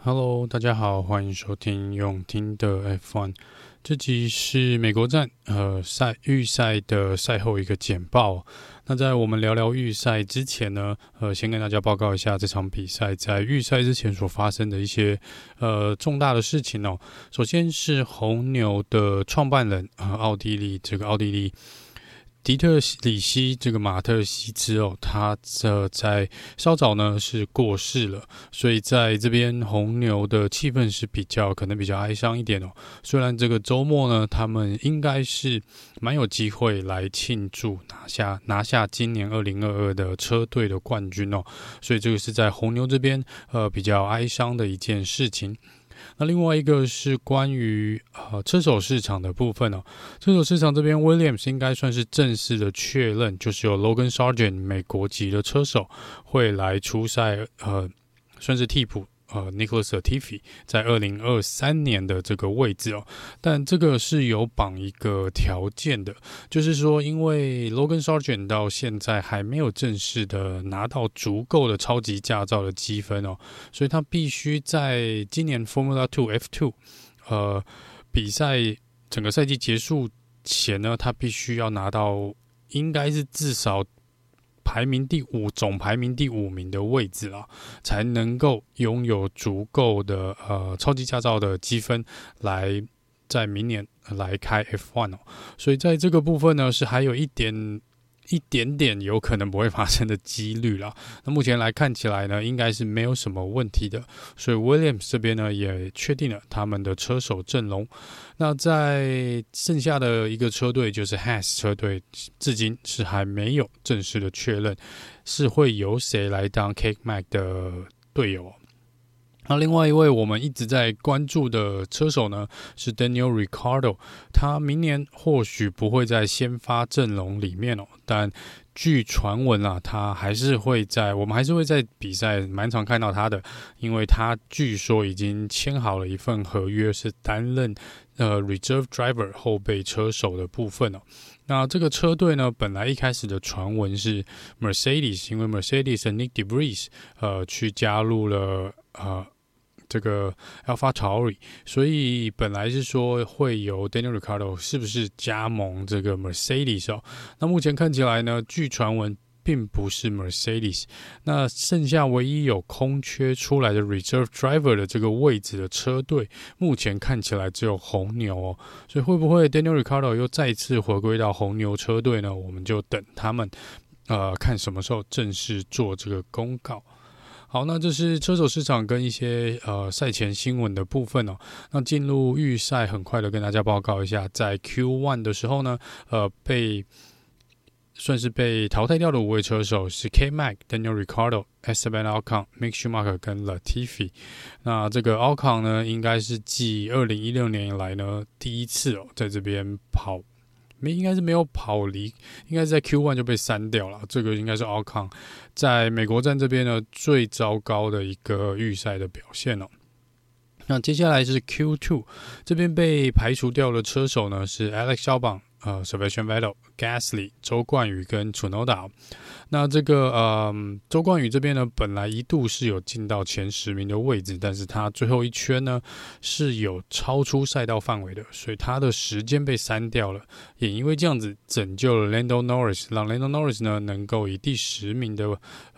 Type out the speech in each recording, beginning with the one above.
Hello，大家好，欢迎收听用听的 F1。这集是美国站呃赛预赛的赛后一个简报。那在我们聊聊预赛之前呢，呃，先跟大家报告一下这场比赛在预赛之前所发生的一些呃重大的事情哦。首先是红牛的创办人呃，奥地利这个奥地利。迪特里希这个马特希兹哦，他这在稍早呢是过世了，所以在这边红牛的气氛是比较可能比较哀伤一点哦。虽然这个周末呢，他们应该是蛮有机会来庆祝拿下拿下今年二零二二的车队的冠军哦，所以这个是在红牛这边呃比较哀伤的一件事情。那另外一个是关于呃车手市场的部分哦，车手市场这边 Williams 应该算是正式的确认，就是有 Logan Sargent 美国籍的车手会来出赛，呃，算是替补。呃，Nicholas Latifi 在二零二三年的这个位置哦，但这个是有绑一个条件的，就是说，因为 Logan Sargent 到现在还没有正式的拿到足够的超级驾照的积分哦，所以他必须在今年 Formula Two F Two 呃比赛整个赛季结束前呢，他必须要拿到应该是至少。排名第五，总排名第五名的位置啊，才能够拥有足够的呃超级驾照的积分，来在明年来开 F1 哦。所以在这个部分呢，是还有一点。一点点有可能不会发生的几率啦。那目前来看起来呢，应该是没有什么问题的。所以 Williams 这边呢也确定了他们的车手阵容。那在剩下的一个车队就是 Haas 车队，至今是还没有正式的确认是会由谁来当 Cake Mac 的队友。那另外一位我们一直在关注的车手呢，是 Daniel r i c a r d o 他明年或许不会在先发阵容里面哦，但据传闻啊，他还是会在，我们还是会在比赛蛮常看到他的，因为他据说已经签好了一份合约，是担任呃 Reserve Driver 后备车手的部分哦。那这个车队呢，本来一开始的传闻是 Mercedes，因为 Mercedes 的 Nick d e b r i e s 呃去加入了呃。这个 AlphaTauri，所以本来是说会由 Daniel Ricciardo 是不是加盟这个 Mercedes 哦？那目前看起来呢，据传闻并不是 Mercedes。那剩下唯一有空缺出来的 Reserve Driver 的这个位置的车队，目前看起来只有红牛哦。所以会不会 Daniel Ricciardo 又再次回归到红牛车队呢？我们就等他们呃看什么时候正式做这个公告。好，那这是车手市场跟一些呃赛前新闻的部分哦。那进入预赛，很快的跟大家报告一下，在 Q One 的时候呢，呃，被算是被淘汰掉的五位车手是 K Mac、Daniel Ricardo、Esteban Ocon、Mick Schumacher 跟 Latifi。那这个 Ocon 呢，应该是继二零一六年以来呢第一次哦，在这边跑。没，应该是没有跑离，应该是在 Q One 就被删掉了。这个应该是 Alcon 在美国站这边呢最糟糕的一个预赛的表现了。那接下来是 Q Two 这边被排除掉的车手呢是 Alex 肖榜。呃，Sebastian Vettel、Gasly、周冠宇跟 Tsunoda。那这个呃，周冠宇这边呢，本来一度是有进到前十名的位置，但是他最后一圈呢是有超出赛道范围的，所以他的时间被删掉了。也因为这样子，拯救了 Lando Norris，让 Lando Norris 呢能够以第十名的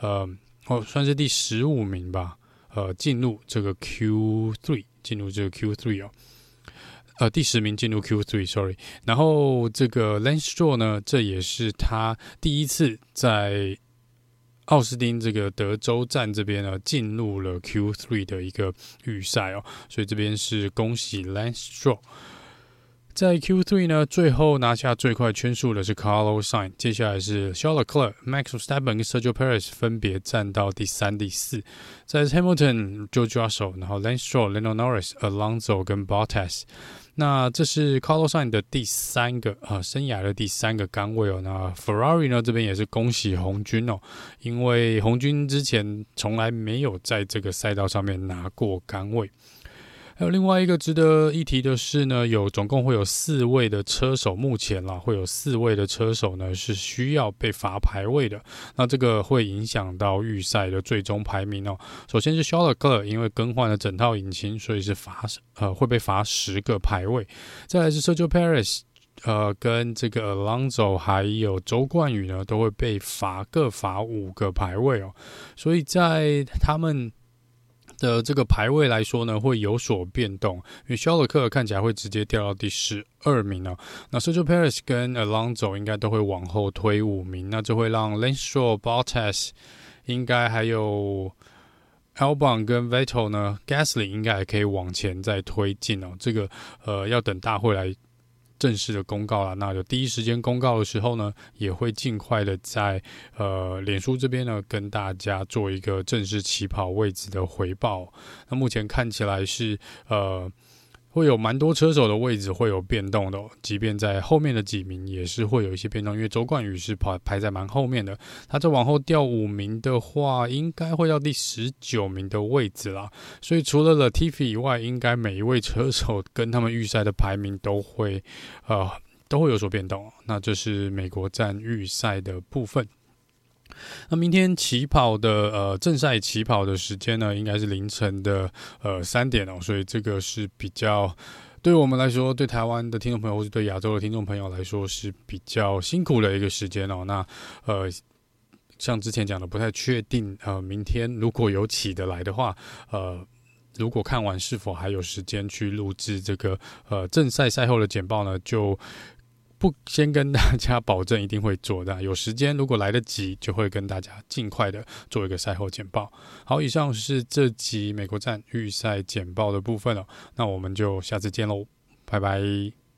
呃，哦，算是第十五名吧，呃，进入这个 Q3，进入这个 Q3 哦。呃，第十名进入 Q3，sorry。然后这个 Lance Stroll 呢，这也是他第一次在奥斯汀这个德州站这边呢进入了 Q3 的一个预赛哦，所以这边是恭喜 Lance Stroll。在 Q3 呢，最后拿下最快圈速的是 Carlos Sainz，接下来是 Charles Leclerc、Max Verstappen 跟 Sergio Perez 分别站到第三、第四。在 Hamilton、George Russell，然后 Lance Stroll、Lando Norris、Alonso 跟 Bottas。那这是 Carlos Sainz 的第三个呃生涯的第三个杆位哦。那 Ferrari 呢，这边也是恭喜红军哦，因为红军之前从来没有在这个赛道上面拿过杆位。还有另外一个值得一提的是呢，有总共会有四位的车手，目前啦会有四位的车手呢是需要被罚排位的。那这个会影响到预赛的最终排名哦。首先是 Charles Leclerc，因为更换了整套引擎，所以是罚呃会被罚十个排位。再来是 Sergio Perez，呃跟这个 Alonso 还有周冠宇呢都会被罚各罚五个排位哦。所以在他们。的这个排位来说呢，会有所变动，因为肖勒克看起来会直接掉到第十二名哦。那 Sergio Perez 跟 Alonso 应该都会往后推五名，那就会让 Lance Stroll、Bottas 应该还有 Albon 跟 Vettel 呢，Gasly 应该还可以往前再推进哦。这个呃，要等大会来。正式的公告了，那就第一时间公告的时候呢，也会尽快的在呃脸书这边呢跟大家做一个正式起跑位置的回报。那目前看起来是呃。会有蛮多车手的位置会有变动的，即便在后面的几名也是会有一些变动，因为周冠宇是排排在蛮后面的，他再往后掉五名的话，应该会到第十九名的位置啦。所以除了 Latifi 以外，应该每一位车手跟他们预赛的排名都会呃都会有所变动。那这是美国站预赛的部分。那明天起跑的呃正赛起跑的时间呢，应该是凌晨的呃三点哦，所以这个是比较对我们来说，对台湾的听众朋友或是对亚洲的听众朋友来说是比较辛苦的一个时间哦。那呃，像之前讲的，不太确定呃，明天如果有起得来的话，呃，如果看完是否还有时间去录制这个呃正赛赛后的简报呢，就。不先跟大家保证一定会做的，有时间如果来得及，就会跟大家尽快的做一个赛后简报。好，以上是这集美国站预赛简报的部分了，那我们就下次见喽，拜拜。